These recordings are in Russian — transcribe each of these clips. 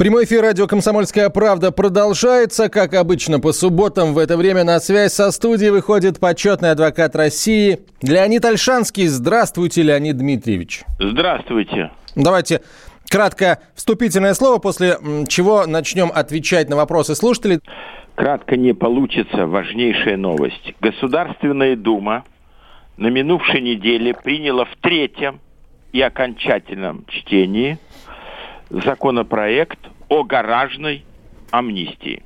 Прямой эфир радио «Комсомольская правда» продолжается. Как обычно, по субботам в это время на связь со студией выходит почетный адвокат России Леонид Альшанский. Здравствуйте, Леонид Дмитриевич. Здравствуйте. Давайте кратко вступительное слово, после чего начнем отвечать на вопросы слушателей. Кратко не получится. Важнейшая новость. Государственная Дума на минувшей неделе приняла в третьем и окончательном чтении – законопроект о гаражной амнистии.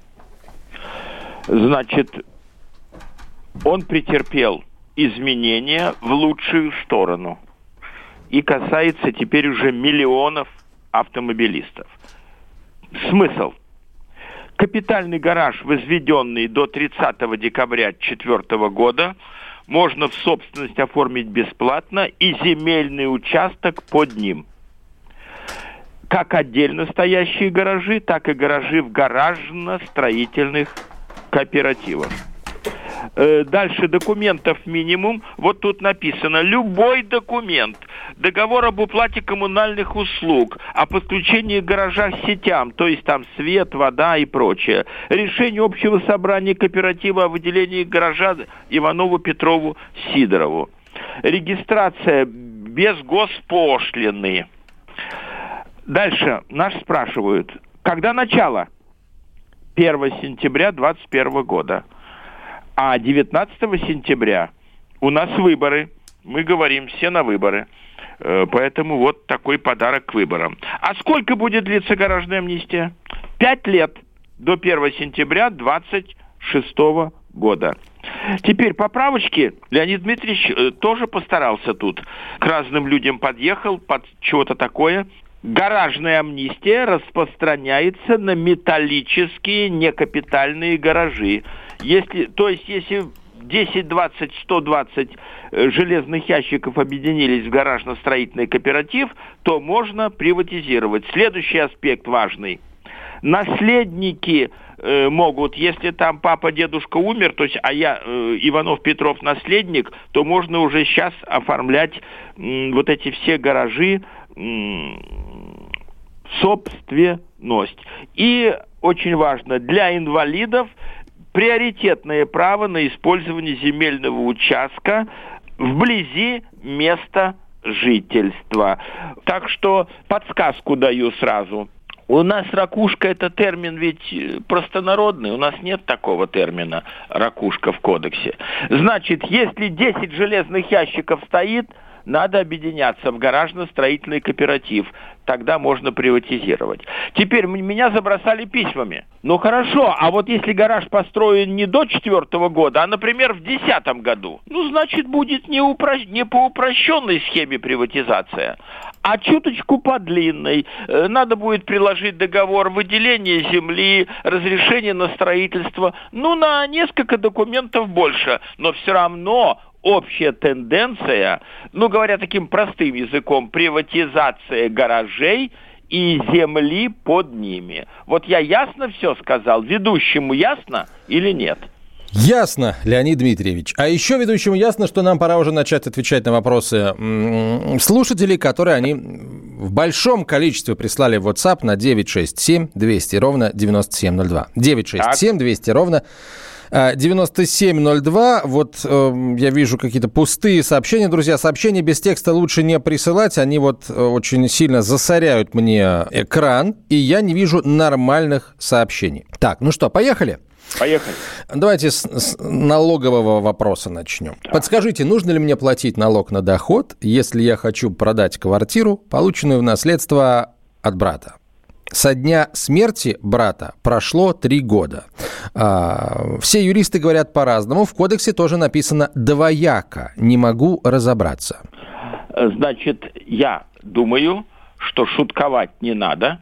Значит, он претерпел изменения в лучшую сторону и касается теперь уже миллионов автомобилистов. Смысл. Капитальный гараж, возведенный до 30 декабря 2004 года, можно в собственность оформить бесплатно и земельный участок под ним – как отдельно стоящие гаражи, так и гаражи в гаражно-строительных кооперативах. Э, дальше документов минимум. Вот тут написано любой документ, договор об уплате коммунальных услуг, о подключении гаража к сетям, то есть там свет, вода и прочее. Решение общего собрания кооператива о выделении гаража Иванову, Петрову, Сидорову. Регистрация без госпошлины Дальше нас спрашивают, когда начало? 1 сентября 2021 года. А 19 сентября у нас выборы. Мы говорим все на выборы. Э, поэтому вот такой подарок к выборам. А сколько будет длиться гаражная амнистия? Пять лет до 1 сентября 2026 года. Теперь поправочки. Леонид Дмитриевич э, тоже постарался тут. К разным людям подъехал под чего-то такое гаражная амнистия распространяется на металлические некапитальные гаражи. Если, то есть, если 10, 20, 120 железных ящиков объединились в гаражно-строительный кооператив, то можно приватизировать. Следующий аспект важный. Наследники э, могут, если там папа, дедушка умер, то есть, а я э, Иванов Петров наследник, то можно уже сейчас оформлять э, вот эти все гаражи собственность. И очень важно, для инвалидов приоритетное право на использование земельного участка вблизи места жительства. Так что подсказку даю сразу. У нас ракушка это термин ведь э, простонародный, у нас нет такого термина ракушка в кодексе. Значит, если 10 железных ящиков стоит, надо объединяться в гаражно-строительный кооператив. Тогда можно приватизировать. Теперь меня забросали письмами. Ну хорошо, а вот если гараж построен не до четвертого года, а, например, в десятом году, ну, значит, будет не, упро... не по упрощенной схеме приватизация, а чуточку по длинной. Э, надо будет приложить договор выделения земли, разрешение на строительство, ну, на несколько документов больше. Но все равно общая тенденция, ну говоря таким простым языком, приватизация гаражей и земли под ними. Вот я ясно все сказал, ведущему ясно или нет? Ясно, Леонид Дмитриевич. А еще ведущему ясно, что нам пора уже начать отвечать на вопросы слушателей, которые они в большом количестве прислали в WhatsApp на 967 200 ровно 9702. 967 200 ровно 9702. Вот э, я вижу какие-то пустые сообщения. Друзья, сообщения без текста лучше не присылать. Они вот э, очень сильно засоряют мне экран, и я не вижу нормальных сообщений. Так, ну что, поехали? Поехали. Давайте с, с налогового вопроса начнем. Так. Подскажите, нужно ли мне платить налог на доход, если я хочу продать квартиру, полученную в наследство от брата? Со дня смерти брата прошло три года. А, все юристы говорят по-разному. В кодексе тоже написано «двояко». Не могу разобраться. Значит, я думаю, что шутковать не надо.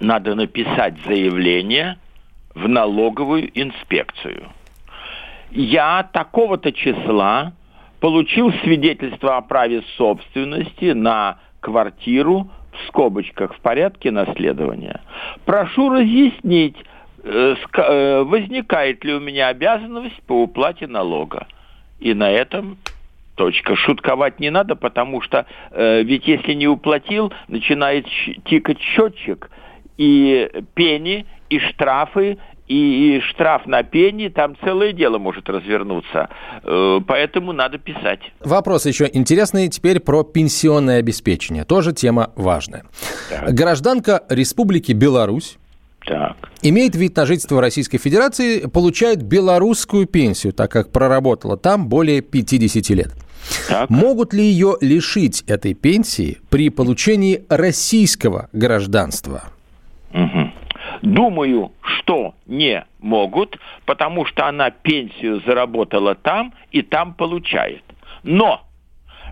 надо написать заявление в налоговую инспекцию. Я такого-то числа получил свидетельство о праве собственности на квартиру в скобочках в порядке наследования. Прошу разъяснить, э, э, возникает ли у меня обязанность по уплате налога. И на этом точка. Шутковать не надо, потому что э, ведь если не уплатил, начинает тикать счетчик, и пени, и штрафы, и штраф на пени, там целое дело может развернуться. Э, поэтому надо писать. Вопрос еще интересный теперь про пенсионное обеспечение. Тоже тема важная. Так. Гражданка Республики Беларусь так. Имеет вид на жительство Российской Федерации, получает белорусскую пенсию, так как проработала там более 50 лет. Так. Могут ли ее лишить этой пенсии при получении российского гражданства? Угу. Думаю, что не могут, потому что она пенсию заработала там и там получает. Но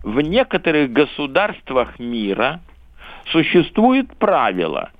в некоторых государствах мира существует правило,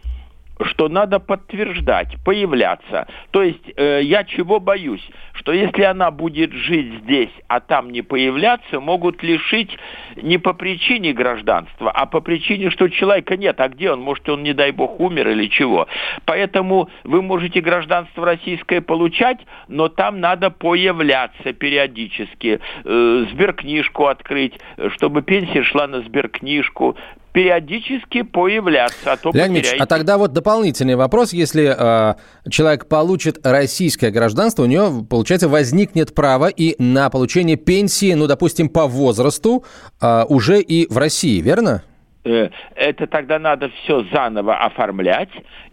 что надо подтверждать, появляться. То есть э, я чего боюсь? Что если она будет жить здесь, а там не появляться, могут лишить не по причине гражданства, а по причине, что человека нет. А где он? Может, он, не дай бог, умер или чего? Поэтому вы можете гражданство российское получать, но там надо появляться периодически, э, сберкнижку открыть, чтобы пенсия шла на сберкнижку, периодически появляться, а то Леонид Ильич, а тогда вот дополнительный вопрос. Если э, человек получит российское гражданство, у него, получается, возникнет право и на получение пенсии, ну, допустим, по возрасту э, уже и в России, верно? Э, это тогда надо все заново оформлять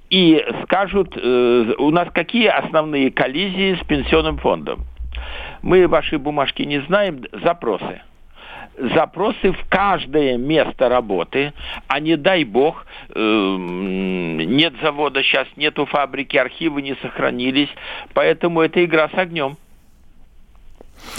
и скажут, э, у нас какие основные коллизии с пенсионным фондом. Мы ваши бумажки не знаем, запросы запросы в каждое место работы, а не дай бог, э, нет завода сейчас, нету фабрики, архивы не сохранились, поэтому это игра с огнем.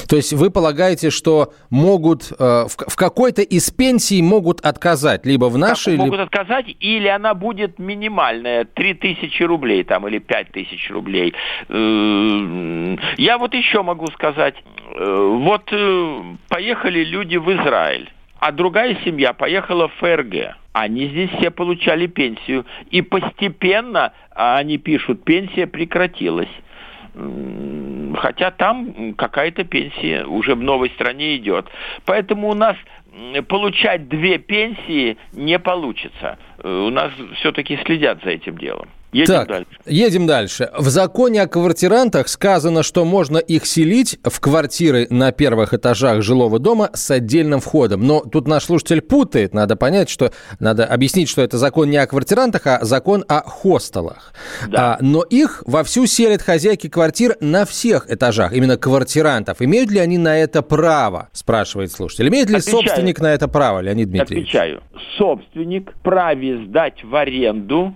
То есть вы полагаете, что могут э, в, в какой-то из пенсий могут отказать, либо в нашей... Могут ли... отказать, или она будет минимальная, 3 тысячи рублей там, или 5 тысяч рублей. Э, я вот еще могу сказать, э, вот э, поехали люди в Израиль, а другая семья поехала в ФРГ. Они здесь все получали пенсию, и постепенно, а они пишут, пенсия прекратилась хотя там какая-то пенсия уже в новой стране идет. Поэтому у нас получать две пенсии не получится. Э, у нас все-таки следят за этим делом. Едем так, дальше. Едем дальше. В законе о квартирантах сказано, что можно их селить в квартиры на первых этажах жилого дома с отдельным входом. Но тут наш слушатель путает. Надо понять, что надо объяснить, что это закон не о квартирантах, а закон о хостелах. Да. А, но их вовсю селят хозяйки квартир на всех этажах, именно квартирантов. Имеют ли они на это право, спрашивает слушатель. Имеет ли Отвечаю. собственник на это право, Леонид Дмитриевич? Отвечаю. Собственник праве сдать в аренду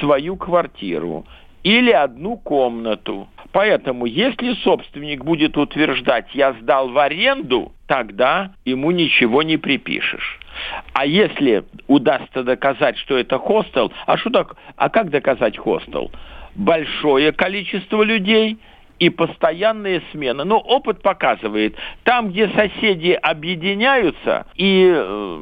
свою квартиру или одну комнату. Поэтому, если собственник будет утверждать, я сдал в аренду, тогда ему ничего не припишешь. А если удастся доказать, что это хостел, а что так, а как доказать хостел? Большое количество людей – и постоянные смены. Но опыт показывает, там, где соседи объединяются и э,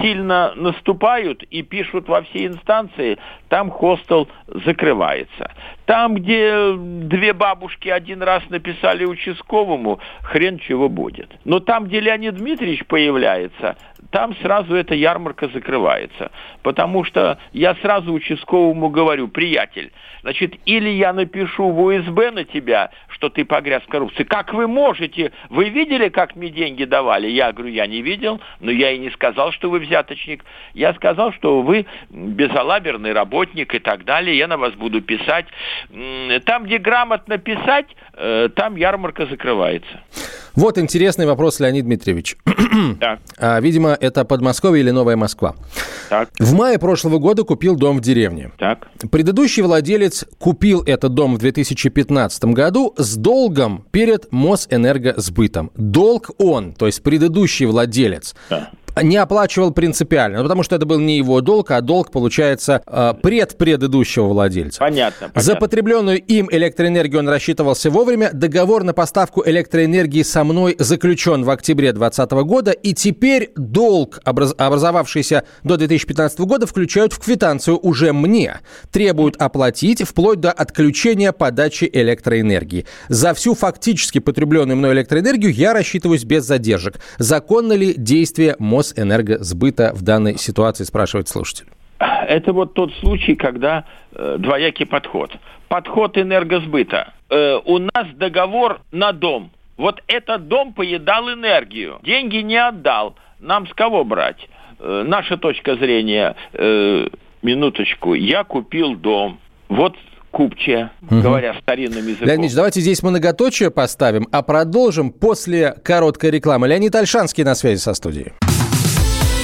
сильно наступают и пишут во все инстанции, там хостел закрывается. Там, где две бабушки один раз написали участковому, хрен чего будет. Но там, где Леонид Дмитриевич появляется, там сразу эта ярмарка закрывается. Потому что я сразу участковому говорю, приятель, значит, или я напишу в УСБ на тебя, что ты погряз в коррупции. Как вы можете? Вы видели, как мне деньги давали? Я говорю, я не видел, но я и не сказал, что вы взяточник. Я сказал, что вы безалаберный работник и так далее. Я на вас буду писать. Там, где грамотно писать, э, там ярмарка закрывается. Вот интересный вопрос, Леонид Дмитриевич. Так. А, видимо, это Подмосковье или Новая Москва. Так. В мае прошлого года купил дом в деревне. Так. Предыдущий владелец купил этот дом в 2015 году с долгом перед Мосэнергосбытом. Долг он, то есть предыдущий владелец, да. Не оплачивал принципиально, ну, потому что это был не его долг, а долг, получается, э, предпредыдущего владельца. Понятно, понятно. За потребленную им электроэнергию он рассчитывался вовремя. Договор на поставку электроэнергии со мной заключен в октябре 2020 года, и теперь долг, образовавшийся до 2015 года, включают в квитанцию уже мне. Требуют оплатить вплоть до отключения подачи электроэнергии. За всю фактически потребленную мной электроэнергию я рассчитываюсь без задержек. Законно ли действие Мосэнергосбыта в данной ситуации, спрашивает слушатель. Это вот тот случай, когда э, двоякий подход. Подход энергосбыта. Э, у нас договор на дом. Вот этот дом поедал энергию. Деньги не отдал. Нам с кого брать? Э, наша точка зрения, э, минуточку, я купил дом. Вот купчая, угу. говоря старинным языком. Леонид, давайте здесь многоточие поставим, а продолжим после короткой рекламы. Леонид Альшанский на связи со студией.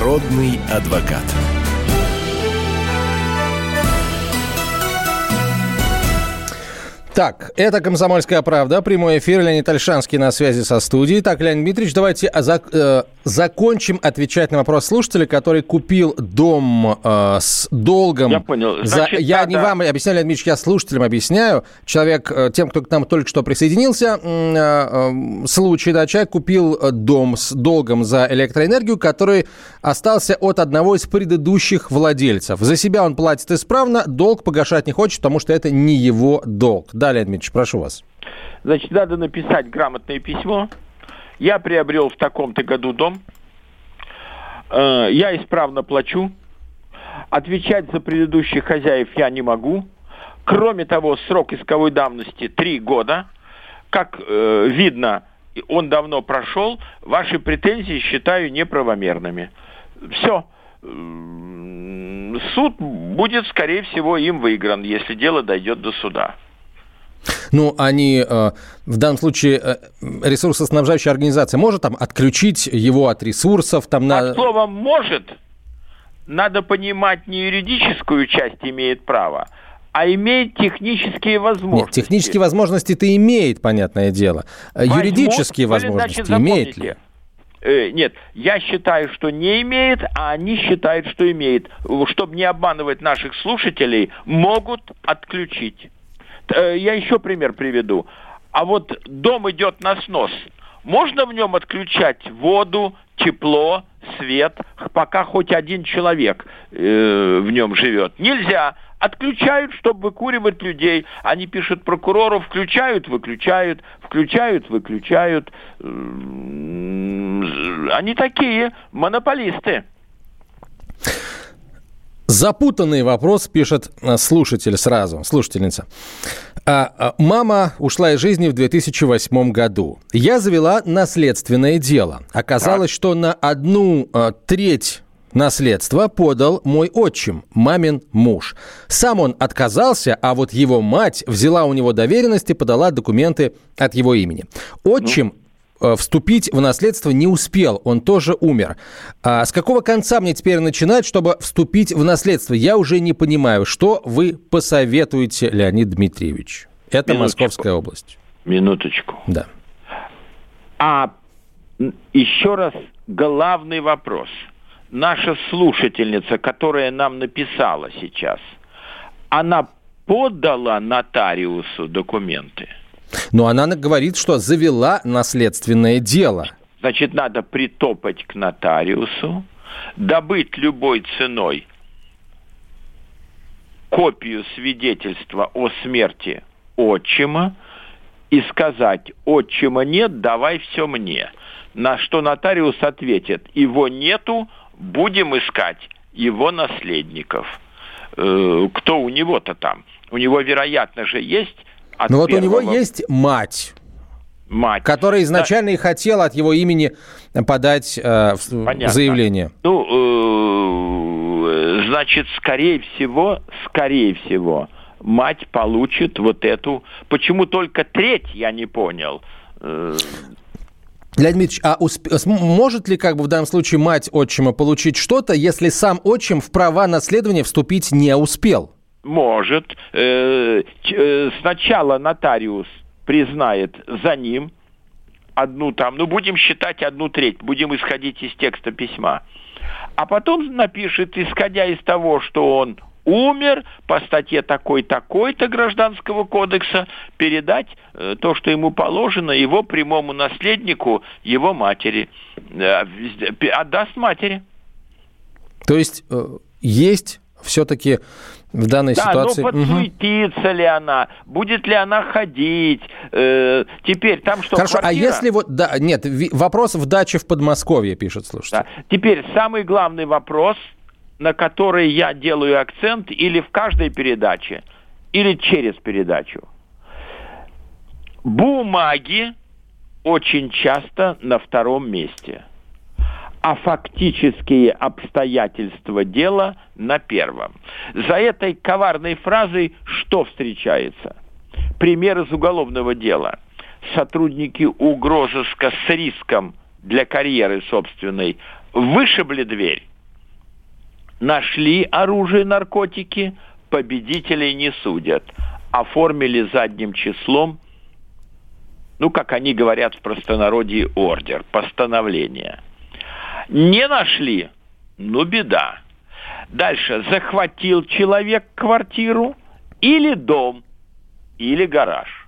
Народный адвокат. Так, это «Комсомольская правда», прямой эфир, Леонид Альшанский на связи со студией. Так, Леонид Дмитриевич, давайте зак э, закончим отвечать на вопрос слушателя, который купил дом э, с долгом. Я понял. Значит, за... Я да, не да. вам объясняю, Леонид Дмитриевич, я слушателям объясняю. Человек, э, тем, кто к нам только что присоединился, э, э, случай, да, человек купил дом с долгом за электроэнергию, который остался от одного из предыдущих владельцев. За себя он платит исправно, долг погашать не хочет, потому что это не его долг. Да, Леонид Дмитриевич, прошу вас. Значит, надо написать грамотное письмо. Я приобрел в таком-то году дом. Э, я исправно плачу. Отвечать за предыдущих хозяев я не могу. Кроме того, срок исковой давности три года. Как э, видно, он давно прошел. Ваши претензии считаю неправомерными. Все суд будет, скорее всего, им выигран, если дело дойдет до суда. Ну, они э, в данном случае э, ресурсоснабжающая организация может там отключить его от ресурсов? Там, на... Под словом «может» надо понимать не юридическую часть имеет право, а имеет технические возможности. Нет, технические возможности-то имеет, понятное дело. Возьмут, Юридические возможности значит, имеет ли? Э, нет, я считаю, что не имеет, а они считают, что имеет. Чтобы не обманывать наших слушателей, могут отключить. Э, я еще пример приведу. А вот дом идет на снос. Можно в нем отключать воду, тепло, свет, пока хоть один человек э, в нем живет? Нельзя. Отключают, чтобы выкуривать людей. Они пишут прокурору, включают, выключают, включают, выключают. Они такие монополисты. Запутанный вопрос, пишет э, слушатель сразу, слушательница. А, а, мама ушла из жизни в 2008 году. Я завела наследственное дело. Оказалось, что на одну а, треть наследства подал мой отчим, мамин муж. Сам он отказался, а вот его мать взяла у него доверенность и подала документы от его имени. Отчим Э, вступить в наследство не успел, он тоже умер. А с какого конца мне теперь начинать, чтобы вступить в наследство? Я уже не понимаю, что вы посоветуете, Леонид Дмитриевич? Это Минуточку. Московская область. Минуточку. Да. А еще раз главный вопрос. Наша слушательница, которая нам написала сейчас, она подала нотариусу документы? Но она говорит, что завела наследственное дело. Значит, надо притопать к нотариусу, добыть любой ценой копию свидетельства о смерти отчима и сказать, отчима нет, давай все мне. На что нотариус ответит, его нету, будем искать его наследников. Э, кто у него-то там? У него, вероятно же, есть от Но вот у него есть мать. Мать. Который изначально да. и хотел от его имени подать э, заявление. Ну, э, значит, скорее всего, скорее всего, мать получит вот эту... Почему только треть, я не понял. Э, Леонид Дмитриевич, а усп... может ли как бы в данном случае мать отчима получить что-то, если сам отчим в права наследования вступить не успел? Может. Э, э, сначала нотариус признает за ним одну там, ну будем считать одну треть, будем исходить из текста письма. А потом напишет, исходя из того, что он умер по статье такой-такой-то Гражданского кодекса, передать э, то, что ему положено, его прямому наследнику, его матери. Э, отдаст матери. То есть э, есть все-таки в данной да, ситуации. Да, но подсуетится угу. ли она, будет ли она ходить. Э, теперь там что? Хорошо, а квартира... а если вот да, нет, вопрос в даче в Подмосковье пишет, слушайте. Да. Теперь самый главный вопрос, на который я делаю акцент, или в каждой передаче, или через передачу. Бумаги очень часто на втором месте а фактические обстоятельства дела на первом. За этой коварной фразой что встречается? Пример из уголовного дела. Сотрудники угрозыска с риском для карьеры собственной вышибли дверь, нашли оружие, наркотики, победителей не судят, оформили задним числом, ну, как они говорят в простонародье, ордер, постановление – не нашли? Ну, беда. Дальше. Захватил человек квартиру или дом, или гараж.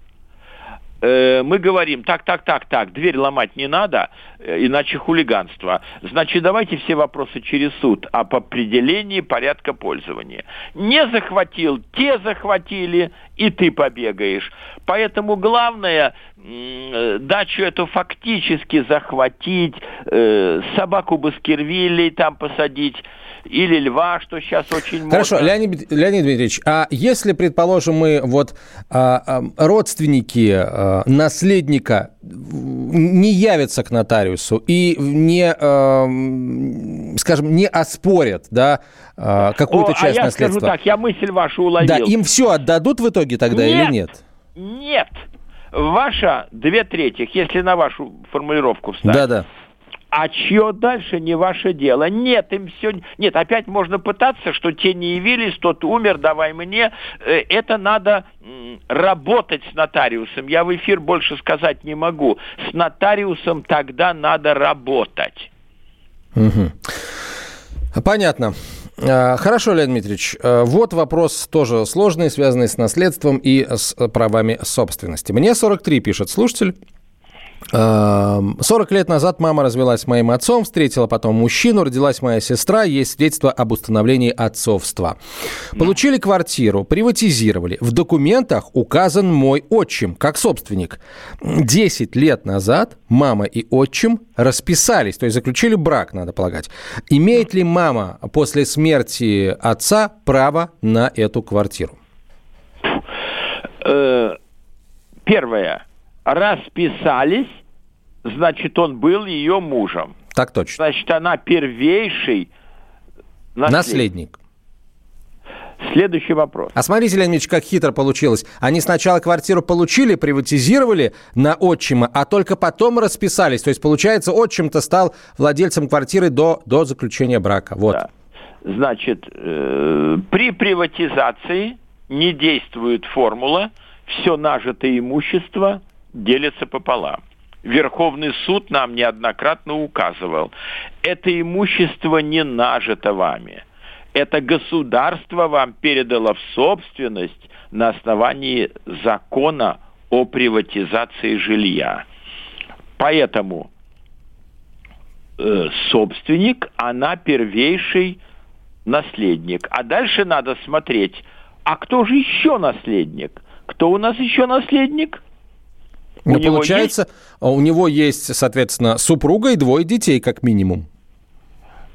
Э, мы говорим, так, так, так, так, дверь ломать не надо, э, иначе хулиганство. Значит, давайте все вопросы через суд об определении порядка пользования. Не захватил, те захватили, и ты побегаешь. Поэтому главное, э, дачу эту фактически захватить, собаку Баскервилей там посадить, или льва, что сейчас очень модно. Хорошо, Леонид, Леонид Дмитриевич, а если, предположим, мы вот а, а, родственники а, наследника не явятся к нотариусу и не, а, скажем, не оспорят, да, а, какую-то О, часть а я наследства. скажу так, я мысль вашу уловил. Да, им все отдадут в итоге тогда нет, или нет? Нет. Ваша две трети, если на вашу формулировку встать. Да, да а чье дальше не ваше дело. Нет, им все... Нет, опять можно пытаться, что те не явились, тот умер, давай мне. Э, это надо работать с нотариусом. Я в эфир больше сказать не могу. С нотариусом тогда надо работать. Угу. Понятно. А, хорошо, Леонид Дмитриевич. А, вот вопрос тоже сложный, связанный с наследством и с правами собственности. Мне 43, пишет слушатель. 40 лет назад мама развелась с моим отцом, встретила потом мужчину, родилась моя сестра, есть свидетельство об установлении отцовства. Получили квартиру, приватизировали. В документах указан мой отчим как собственник. 10 лет назад мама и отчим расписались, то есть заключили брак, надо полагать. Имеет ли мама после смерти отца право на эту квартиру? Э, первое. Расписались значит, он был ее мужем. Так точно. Значит, она первейший наследник. наследник. Следующий вопрос. А смотрите, Леонид Ильич, как хитро получилось. Они сначала квартиру получили, приватизировали на отчима, а только потом расписались. То есть, получается, отчим-то стал владельцем квартиры до, до заключения брака. Вот. Да. Значит, э, при приватизации не действует формула «все нажитое имущество делится пополам». Верховный суд нам неоднократно указывал, это имущество не нажито вами. Это государство вам передало в собственность на основании закона о приватизации жилья. Поэтому э, собственник, она первейший наследник. А дальше надо смотреть, а кто же еще наследник? Кто у нас еще наследник? Ну, получается, есть... у него есть, соответственно, супруга и двое детей, как минимум.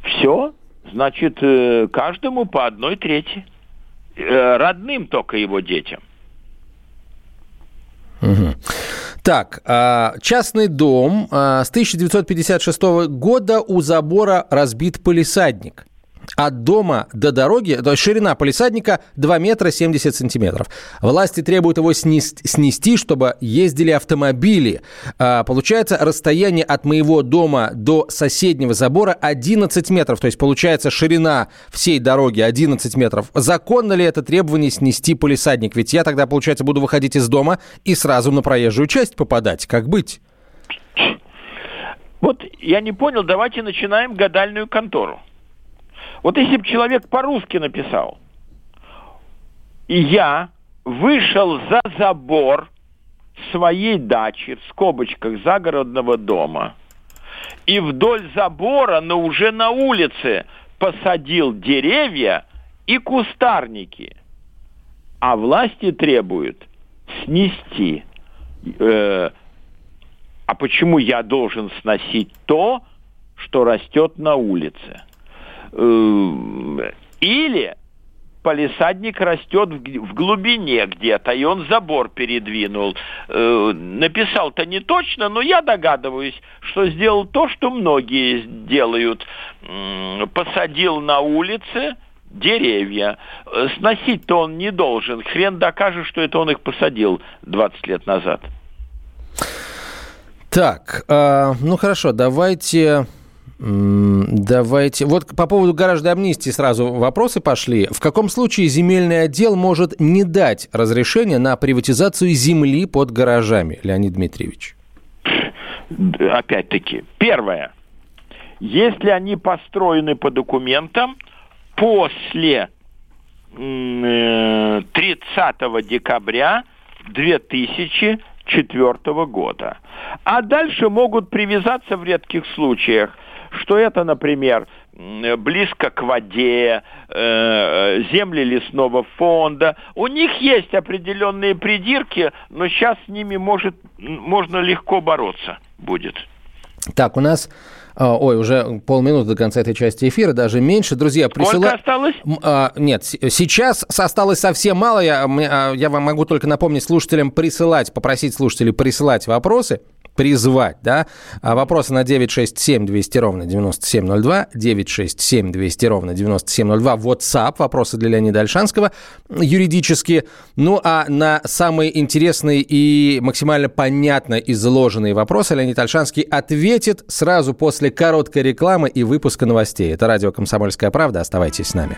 Все. Значит, э, каждому по одной трети. Э, родным только его детям. Угу. Так, а, частный дом а, с 1956 года у забора разбит полисадник от дома до дороги, то есть ширина полисадника 2 метра 70 сантиметров. Власти требуют его снести, чтобы ездили автомобили. А, получается, расстояние от моего дома до соседнего забора 11 метров. То есть, получается, ширина всей дороги 11 метров. Законно ли это требование снести полисадник? Ведь я тогда, получается, буду выходить из дома и сразу на проезжую часть попадать. Как быть? Вот я не понял, давайте начинаем гадальную контору. Вот если бы человек по-русски написал, я вышел за забор своей дачи, в скобочках загородного дома, и вдоль забора, но уже на улице, посадил деревья и кустарники. А власти требуют снести. Э, а почему я должен сносить то, что растет на улице? Эм, или полисадник растет в глубине где-то, и он забор передвинул. Э, написал-то не точно, но я догадываюсь, что сделал то, что многие делают. Посадил на улице деревья. Э, сносить-то он не должен. Хрен докажет, что это он их посадил 20 лет назад. Так, э, ну хорошо, давайте Давайте. Вот по поводу гаражной амнистии сразу вопросы пошли. В каком случае земельный отдел может не дать разрешение на приватизацию земли под гаражами, Леонид Дмитриевич? Опять-таки, первое. Если они построены по документам после 30 э, декабря 2004 года. А дальше могут привязаться в редких случаях – что это, например, близко к воде, э, земли лесного фонда. У них есть определенные придирки, но сейчас с ними может, можно легко бороться будет. Так, у нас а, Ой, уже полминуты до конца этой части эфира, даже меньше. Друзья, присылайте... Сколько осталось? А, нет, сейчас осталось совсем мало. Я, а, я вам могу только напомнить слушателям присылать, попросить слушателей присылать вопросы призвать, да. А вопросы на 967 200 ровно 9702, 967 200 ровно 9702, WhatsApp, вопросы для Леонида Альшанского, юридические. Ну, а на самые интересные и максимально понятно изложенные вопросы Леонид Альшанский ответит сразу после короткой рекламы и выпуска новостей. Это радио «Комсомольская правда». Оставайтесь с нами.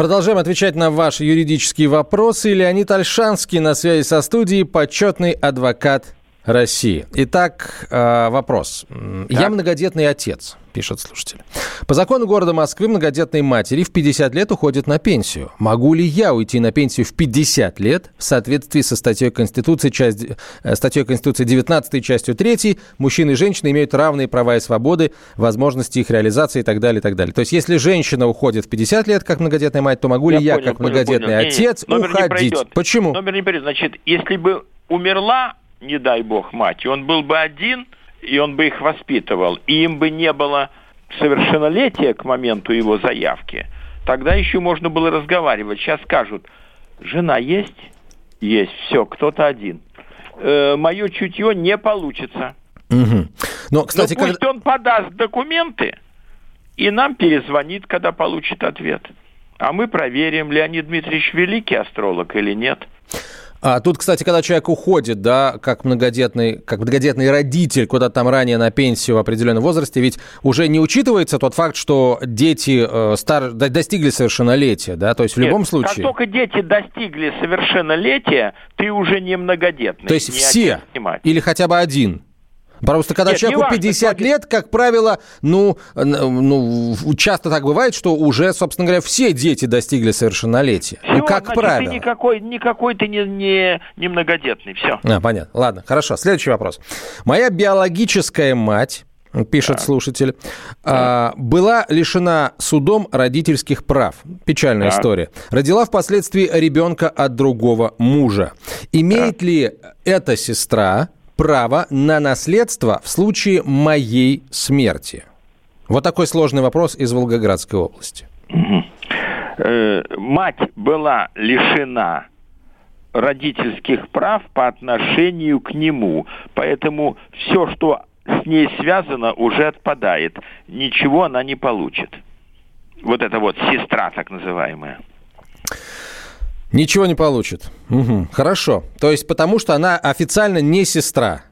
Продолжаем отвечать на ваши юридические вопросы. Леонид Альшанский на связи со студией, почетный адвокат России. Итак, э, вопрос. Так. Я многодетный отец пишет слушатель. По закону города Москвы многодетные матери в 50 лет уходят на пенсию. Могу ли я уйти на пенсию в 50 лет в соответствии со статьей Конституции, часть, э, статьей Конституции 19 частью 3 мужчины и женщины имеют равные права и свободы, возможности их реализации и так далее, и так далее. То есть, если женщина уходит в 50 лет как многодетная мать, то могу я ли я, понял, как понял, многодетный понял. отец, не, не, уходить? Не Почему? Номер не пройдет. Значит, если бы умерла, не дай бог, мать, и он был бы один – и он бы их воспитывал, и им бы не было совершеннолетия к моменту его заявки, тогда еще можно было разговаривать. Сейчас скажут, жена есть? Есть, все, кто-то один. Э, мое чутье не получится. Угу. Но, кстати, Но пусть когда... он подаст документы и нам перезвонит, когда получит ответ. А мы проверим, Леонид Дмитриевич великий астролог или нет. А тут, кстати, когда человек уходит, да, как многодетный, как многодетный родитель куда-то там ранее на пенсию в определенном возрасте, ведь уже не учитывается тот факт, что дети э, стар, достигли совершеннолетия, да, то есть в Нет, любом случае. Как только дети достигли совершеннолетия, ты уже не многодетный. То есть все или хотя бы один? Просто когда Нет, человеку 50 важно, лет, как правило, ну, ну, часто так бывает, что уже, собственно говоря, все дети достигли совершеннолетия. Все, ну, как значит, правило. Ты никакой, никакой ты не, не, не многодетный, все. А, понятно. Ладно, хорошо. Следующий вопрос. Моя биологическая мать пишет да. слушатель, да. была лишена судом родительских прав. Печальная да. история. Родила впоследствии ребенка от другого мужа. Имеет да. ли эта сестра право на наследство в случае моей смерти? Вот такой сложный вопрос из Волгоградской области. Э, мать была лишена родительских прав по отношению к нему. Поэтому все, что с ней связано, уже отпадает. Ничего она не получит. Вот это вот сестра так называемая. Ничего не получит. Угу. Хорошо. То есть потому что она официально не сестра.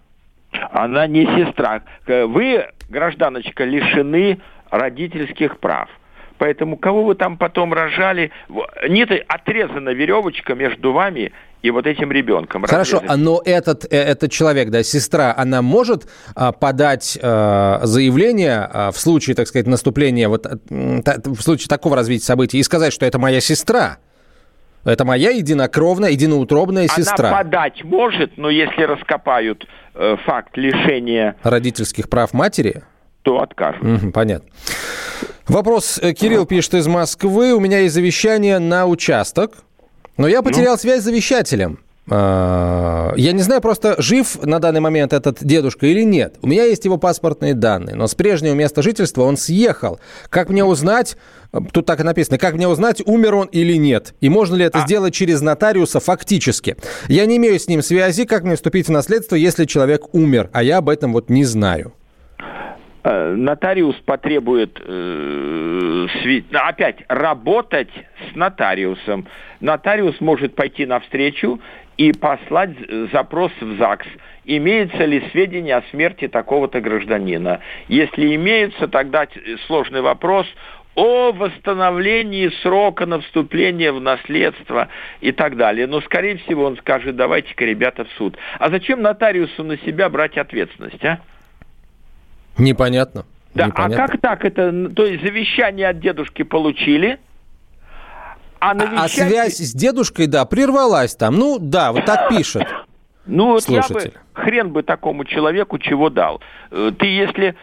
Она не сестра. Вы, гражданочка, лишены родительских прав. Поэтому кого вы там потом рожали, нет, отрезана веревочка между вами и вот этим ребенком. Хорошо, разрезать. но этот, э, этот человек, да, сестра, она может а, подать а, заявление а, в случае, так сказать, наступления, вот, в случае такого развития событий и сказать, что это моя сестра? Это моя единокровная, единоутробная Она сестра. Она подать может, но если раскопают э, факт лишения... Родительских прав матери? То откажут. Угу, понятно. Вопрос. Э, Кирилл пишет из Москвы. У меня есть завещание на участок, но я потерял ну? связь с завещателем. А, я не знаю просто, жив на данный момент этот дедушка или нет. У меня есть его паспортные данные, но с прежнего места жительства он съехал. Как мне узнать, тут так и написано, как мне узнать, умер он или нет? И можно ли это а. сделать через нотариуса фактически? Я не имею с ним связи, как мне вступить в наследство, если человек умер, а я об этом вот не знаю. Э, нотариус потребует э, сви... опять работать с нотариусом. Нотариус может пойти навстречу и послать запрос в ЗАГС. Имеются ли сведения о смерти такого-то гражданина? Если имеются, тогда сложный вопрос о восстановлении срока на вступление в наследство и так далее. Но, скорее всего, он скажет, давайте-ка, ребята, в суд. А зачем нотариусу на себя брать ответственность, а? Непонятно. Да, а Непонятно. а как так это? То есть завещание от дедушки получили, а, навещать... а связь с дедушкой, да, прервалась там. Ну, да, вот так пишет. Ну, вот я бы хрен бы такому человеку чего дал. Э, ты, если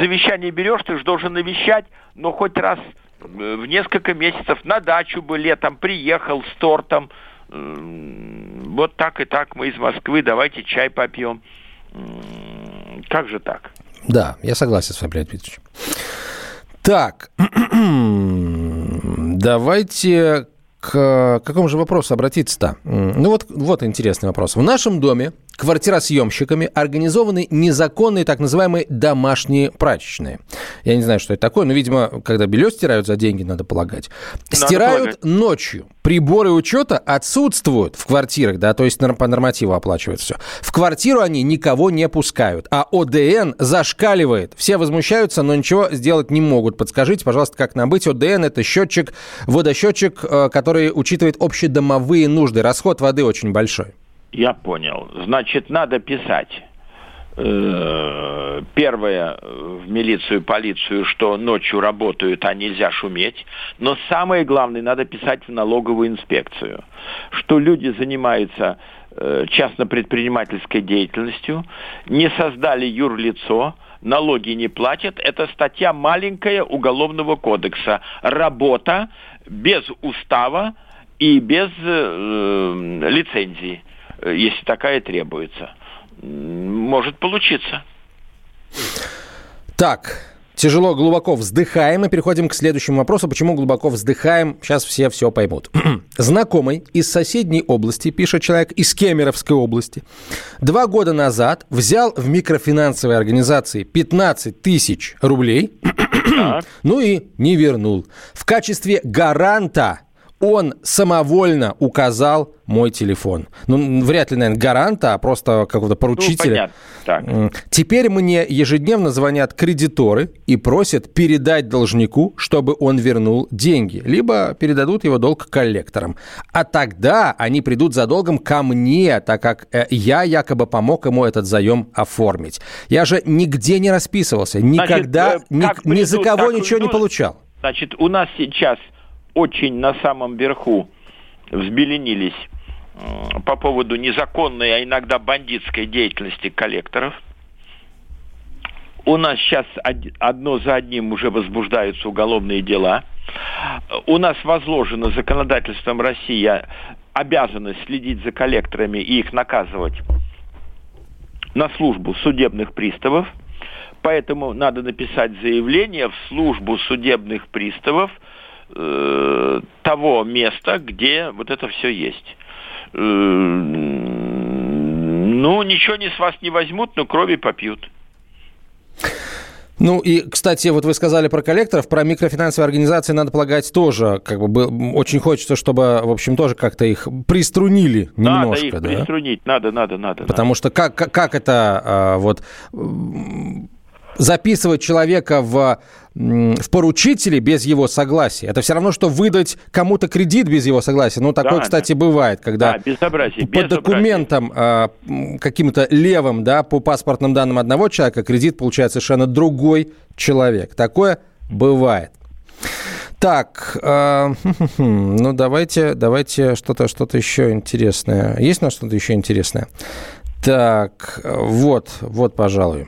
завещание берешь, ты же должен навещать, но хоть раз э, в несколько месяцев на дачу бы летом приехал с тортом. Вот так и так мы из Москвы, давайте чай попьем. Как же так? Да, я согласен с вами, Леонид Викторович. Так, давайте к какому же вопросу обратиться-то? Ну вот, вот интересный вопрос. В нашем доме квартиросъемщиками организованы незаконные так называемые домашние прачечные. Я не знаю, что это такое, но, видимо, когда белье стирают за деньги, надо полагать. Надо стирают полагать. ночью. Приборы учета отсутствуют в квартирах, да, то есть по нормативу оплачивается все. В квартиру они никого не пускают, а ОДН зашкаливает. Все возмущаются, но ничего сделать не могут. Подскажите, пожалуйста, как нам быть? ОДН – это счетчик, водосчетчик, э, который учитывает общедомовые нужды. Расход воды очень большой. Я понял. Значит, надо писать. Э, первое в милицию, полицию, что ночью работают, а нельзя шуметь. Но самое главное, надо писать в налоговую инспекцию, что люди занимаются э, частно-предпринимательской деятельностью, не создали юрлицо, налоги не платят. Это статья маленькая Уголовного кодекса. Работа без устава и без э, лицензии. Если такая требуется. Может получиться. Так, Тяжело, глубоко вздыхаем и переходим к следующему вопросу. Почему глубоко вздыхаем? Сейчас все все поймут. Знакомый из соседней области, пишет человек, из Кемеровской области, два года назад взял в микрофинансовой организации 15 тысяч рублей, ну и не вернул. В качестве гаранта он самовольно указал мой телефон. Ну, вряд ли, наверное, гаранта, а просто какого-то поручителя. Ну, понятно. Так. Теперь мне ежедневно звонят кредиторы и просят передать должнику, чтобы он вернул деньги, либо передадут его долг коллекторам. А тогда они придут за долгом ко мне, так как э, я якобы помог ему этот заем оформить. Я же нигде не расписывался, никогда Значит, ни, ни за кого ничего придут, не получал. Значит, у нас сейчас очень на самом верху взбеленились э, по поводу незаконной, а иногда бандитской деятельности коллекторов. У нас сейчас одно за одним уже возбуждаются уголовные дела. У нас возложена законодательством России обязанность следить за коллекторами и их наказывать на службу судебных приставов. Поэтому надо написать заявление в службу судебных приставов – э, того места, где вот это все есть. Э, ну, ничего не с вас не возьмут, но крови попьют. Ну и, кстати, вот вы сказали про коллекторов, про микрофинансовые организации, надо полагать, тоже как бы очень хочется, чтобы, в общем, тоже как-то их приструнили немножко. Надо их да? приструнить, надо, надо, надо. Потому надо. что как, как, как это а, вот записывать человека в, в поручители без его согласия. Это все равно, что выдать кому-то кредит без его согласия. Ну, такое, да, кстати, да. бывает, когда да, безобразие, по безобразие. документам э, каким-то левым, да, по паспортным данным одного человека кредит получает совершенно другой человек. Такое бывает. Так, э, ну давайте, давайте что-то, что-то еще интересное. Есть у нас что-то еще интересное? Так, вот, вот, пожалуй.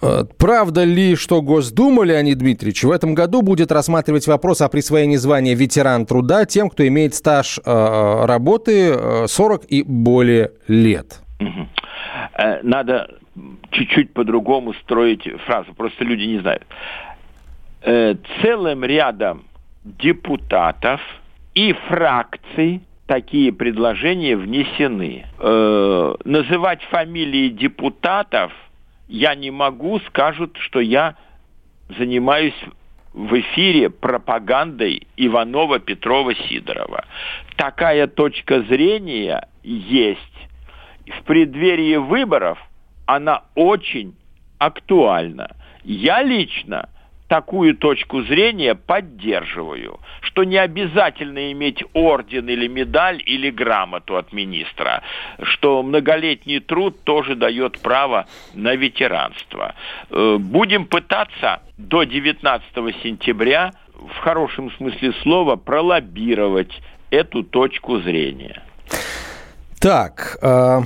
Э, правда ли, что Госдума, Леонид Дмитриевич, в этом году будет рассматривать вопрос о присвоении звания ветеран труда тем, кто имеет стаж э, работы 40 э, и более лет? Надо чуть-чуть по-другому строить фразу, просто люди не знают. Целым рядом депутатов и фракций такие предложения внесены. Э, называть фамилии депутатов я не могу, скажут, что я занимаюсь в эфире пропагандой Иванова, Петрова, Сидорова. Такая точка зрения есть. В преддверии выборов она очень актуальна. Я лично такую точку зрения поддерживаю, что не обязательно иметь орден или медаль или грамоту от министра, что многолетний труд тоже дает право на ветеранство. Э, будем пытаться до 19 сентября в хорошем смысле слова пролоббировать эту точку зрения. Так, э,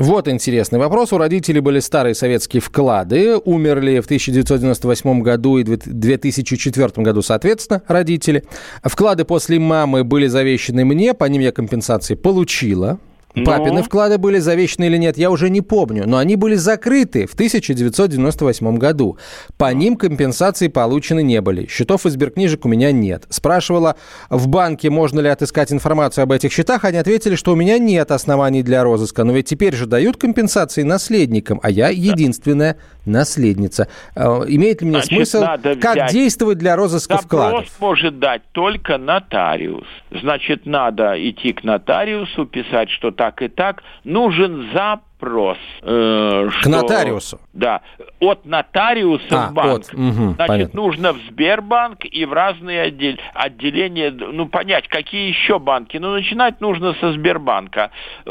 вот интересный вопрос. У родителей были старые советские вклады. Умерли в 1998 году и 2004 году, соответственно, родители. Вклады после мамы были завещены мне. По ним я компенсации получила. Папины ну? вклады были завещены или нет, я уже не помню, но они были закрыты в 1998 году. По ним компенсации получены не были. Счетов и сберкнижек у меня нет. Спрашивала в банке, можно ли отыскать информацию об этих счетах. Они ответили, что у меня нет оснований для розыска. Но ведь теперь же дают компенсации наследникам, а я единственная наследница. Э, имеет ли мне Значит, смысл, как действовать для розыска Запрос вкладов? может дать только нотариус. Значит, надо идти к нотариусу, писать, что так и так. Нужен запрос. Э, К что, нотариусу? Да. От нотариуса а, в банк. От, угу, Значит, понятно. нужно в Сбербанк и в разные отдел, отделения, ну, понять, какие еще банки. Ну, начинать нужно со Сбербанка.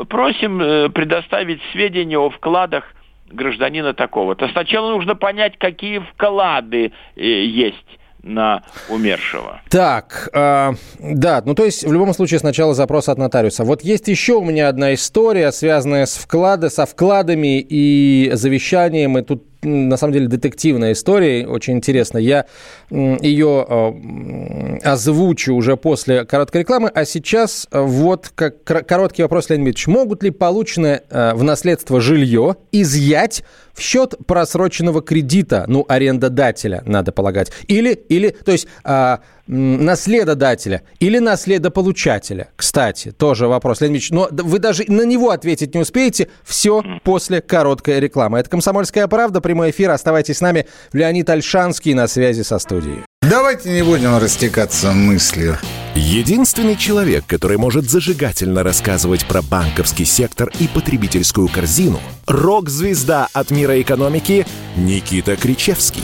Просим э, предоставить сведения о вкладах гражданина такого-то. Сначала нужно понять, какие вклады э, есть на умершего. Так, э, да, ну то есть в любом случае сначала запрос от нотариуса. Вот есть еще у меня одна история, связанная с вклады, со вкладами и завещанием, и тут на самом деле детективная история, очень интересная. Я ее э, озвучу уже после короткой рекламы, а сейчас вот как короткий вопрос, Леонид Ильич. Могут ли полученное э, в наследство жилье изъять в счет просроченного кредита, ну, арендодателя, надо полагать, или, или то есть а, наследодателя или наследополучателя. Кстати, тоже вопрос, Леонид Ильич, но вы даже на него ответить не успеете, все после короткой рекламы. Это «Комсомольская правда», прямой эфир, оставайтесь с нами. Леонид Альшанский на связи со студией. Давайте не будем растекаться мыслью. Единственный человек, который может зажигательно рассказывать про банковский сектор и потребительскую корзину – рок-звезда от мира экономики Никита Кричевский.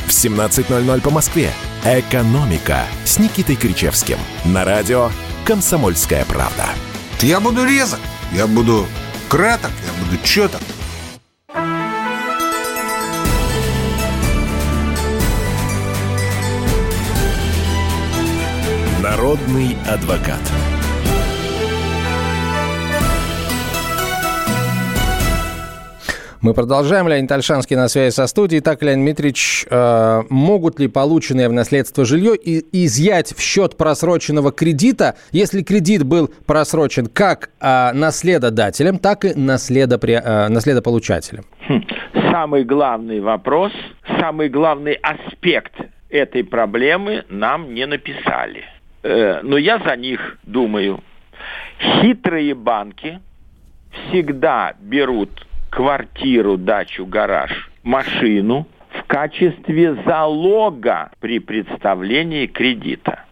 в 17.00 по Москве. «Экономика» с Никитой Кричевским. На радио «Комсомольская правда». Я буду резок, я буду краток, я буду четок. Народный адвокат. Мы продолжаем. Леонид Альшанский на связи со студией. Так, Леонид Дмитриевич, э, могут ли полученное в наследство жилье изъять в счет просроченного кредита, если кредит был просрочен как э, наследодателем, так и наследопри, э, наследополучателем? Хм. Самый главный вопрос, самый главный аспект этой проблемы нам не написали. Э, но я за них думаю. Хитрые банки всегда берут квартиру, дачу, гараж, машину в качестве залога при представлении кредита.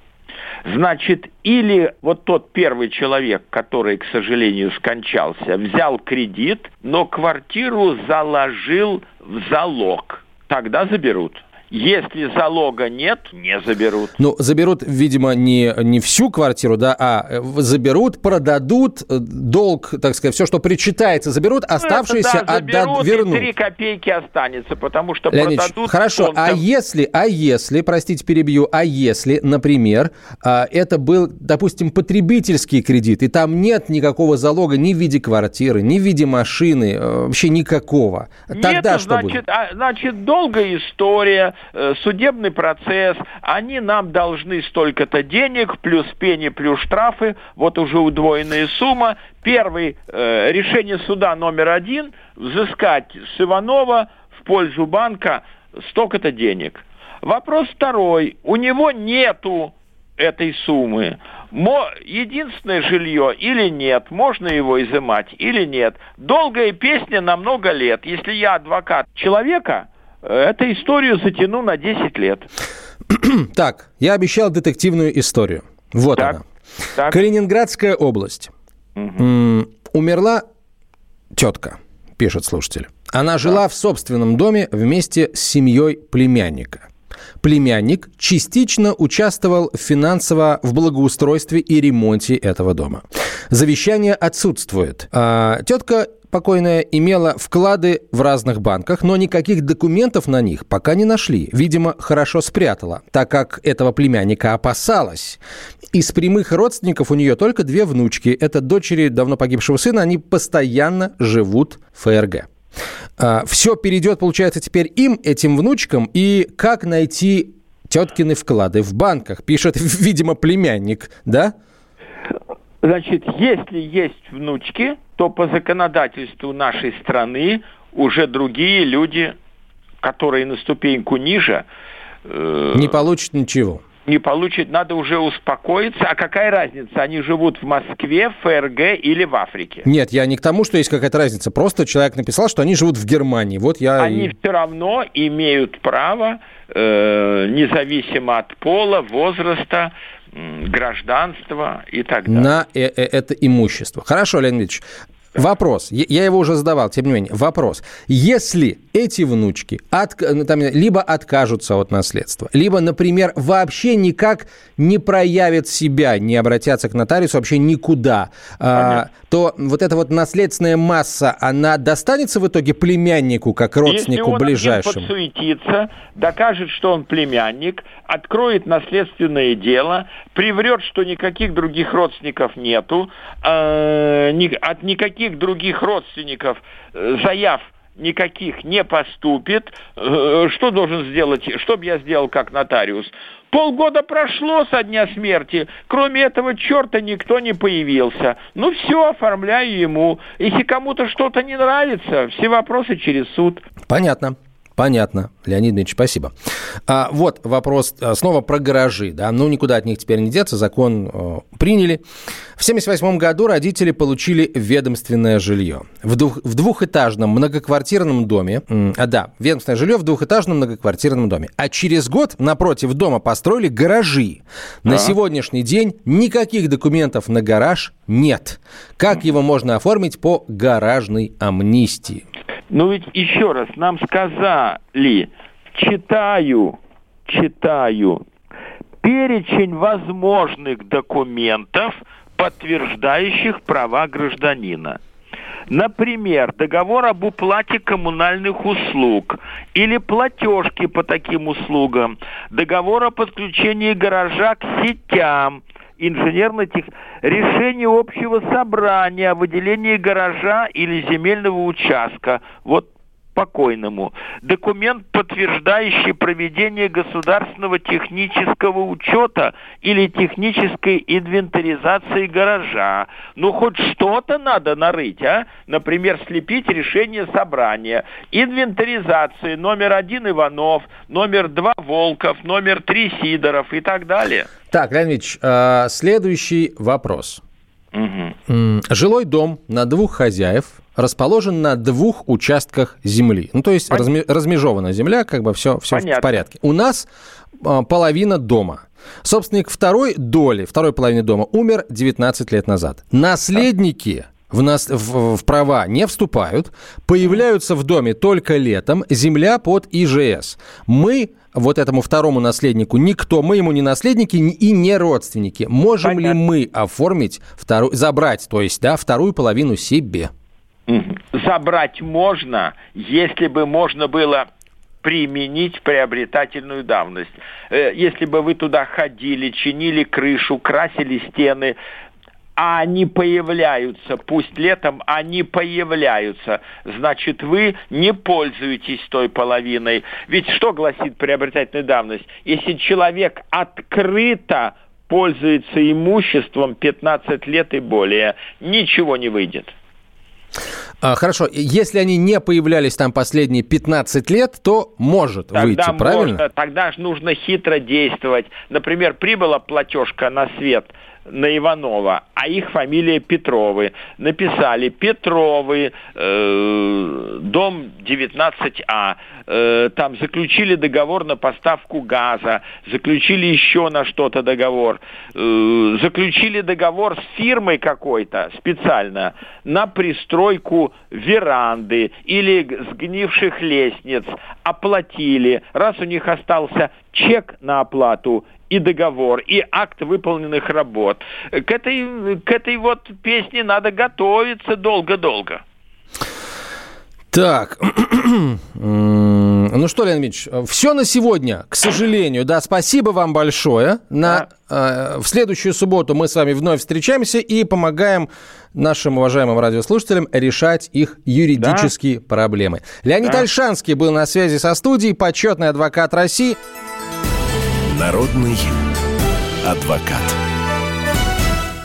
Значит, или вот тот первый человек, который, к сожалению, скончался, взял кредит, но квартиру заложил в залог. Тогда заберут. Если залога нет, не заберут. Ну, заберут, видимо, не, не всю квартиру, да, а э, заберут, продадут, э, долг, так сказать, все, что причитается, заберут, ну, оставшиеся да, отдадут, вернут. три копейки останется, потому что Леонид продадут... Хорошо, фондом. а если, а если, простите, перебью, а если, например, а, это был, допустим, потребительский кредит, и там нет никакого залога ни в виде квартиры, ни в виде машины, э, вообще никакого. Тогда нет, что значит, будет? А, значит, долгая история, судебный процесс, они нам должны столько-то денег, плюс пени, плюс штрафы, вот уже удвоенная сумма. Первый, э, решение суда номер один, взыскать с Иванова в пользу банка столько-то денег. Вопрос второй, у него нету этой суммы. Единственное жилье или нет, можно его изымать или нет. Долгая песня на много лет. Если я адвокат человека, эту историю затяну на 10 лет. так, я обещал детективную историю. Вот так, она. Так. Калининградская область. Угу. Умерла тетка, пишет слушатель. Она жила в собственном доме вместе с семьей племянника. Племянник частично участвовал финансово в благоустройстве и ремонте этого дома. Завещание отсутствует. А тетка покойная имела вклады в разных банках, но никаких документов на них пока не нашли. Видимо, хорошо спрятала, так как этого племянника опасалась. Из прямых родственников у нее только две внучки. Это дочери давно погибшего сына. Они постоянно живут в ФРГ. А, Все перейдет, получается, теперь им, этим внучкам. И как найти теткины вклады в банках, пишет, видимо, племянник, да? Значит, если есть внучки, то по законодательству нашей страны уже другие люди, которые на ступеньку ниже... Э, не получат ничего. Не получат, надо уже успокоиться. А какая разница, они живут в Москве, ФРГ или в Африке? Нет, я не к тому, что есть какая-то разница. Просто человек написал, что они живут в Германии. Вот я они и... все равно имеют право, э, независимо от пола, возраста, гражданство и так далее. На э, э, это имущество. Хорошо, Леонид Ильич. Вопрос, я его уже задавал, тем не менее, вопрос. Если эти внучки от, ну, там, либо откажутся от наследства, либо, например, вообще никак не проявят себя, не обратятся к нотариусу вообще никуда, а, то вот эта вот наследственная масса, она достанется в итоге племяннику, как родственнику Если он ближайшему? Если подсуетится, докажет, что он племянник, откроет наследственное дело, приврет, что никаких других родственников нету, э, от никаких других родственников э, заяв никаких не поступит, э, что должен сделать, что бы я сделал как нотариус? Полгода прошло со дня смерти, кроме этого черта никто не появился. Ну все, оформляю ему. Если кому-то что-то не нравится, все вопросы через суд. Понятно. Понятно. Леонид Ильич, спасибо. А, вот вопрос а, снова про гаражи. Да? Ну, никуда от них теперь не деться. Закон э, приняли. В 1978 году родители получили ведомственное жилье. В, двух, в двухэтажном многоквартирном доме. А, да, ведомственное жилье в двухэтажном многоквартирном доме. А через год напротив дома построили гаражи. На а? сегодняшний день никаких документов на гараж нет. Как его можно оформить по гаражной амнистии? Ну ведь еще раз, нам сказали, читаю, читаю, перечень возможных документов, подтверждающих права гражданина. Например, договор об уплате коммунальных услуг или платежки по таким услугам, договор о подключении гаража к сетям – инженерно-тех... решение общего собрания о выделении гаража или земельного участка. Вот покойному. Документ, подтверждающий проведение государственного технического учета или технической инвентаризации гаража. Ну, хоть что-то надо нарыть, а? Например, слепить решение собрания. Инвентаризации номер один Иванов, номер два Волков, номер три Сидоров и так далее. Так, Леонид Ильич, а, следующий вопрос. Угу. Жилой дом на двух хозяев расположен на двух участках земли. Ну, то есть разми, размежована земля, как бы все, все в порядке. У нас э, половина дома. Собственник второй доли, второй половины дома умер 19 лет назад. Наследники в, нас, в, в права не вступают, появляются в доме только летом, земля под ИЖС. Мы вот этому второму наследнику никто, мы ему не наследники и не родственники. Можем Понятно. ли мы оформить вторую, забрать, то есть, да, вторую половину себе? Забрать можно, если бы можно было применить приобретательную давность. Э, если бы вы туда ходили, чинили крышу, красили стены, а они появляются, пусть летом они появляются, значит, вы не пользуетесь той половиной. Ведь что гласит приобретательная давность? Если человек открыто пользуется имуществом 15 лет и более, ничего не выйдет. А, хорошо, если они не появлялись там последние 15 лет, то может тогда выйти, правильно? Можно, тогда же нужно хитро действовать. Например, прибыла платежка на свет – на Иванова, а их фамилия Петровы. Написали Петровы, э, дом 19А, э, там заключили договор на поставку газа, заключили еще на что-то договор, э, заключили договор с фирмой какой-то специально на пристройку веранды или сгнивших лестниц, оплатили. Раз у них остался чек на оплату и договор, и акт выполненных работ. К этой, к этой вот песне надо готовиться долго-долго. Так, ну что, Леонид Ильич, все на сегодня, к сожалению. Да, спасибо вам большое. На, да. э, в следующую субботу мы с вами вновь встречаемся и помогаем нашим уважаемым радиослушателям решать их юридические да. проблемы. Леонид да. Альшанский был на связи со студией, почетный адвокат России. Народный адвокат.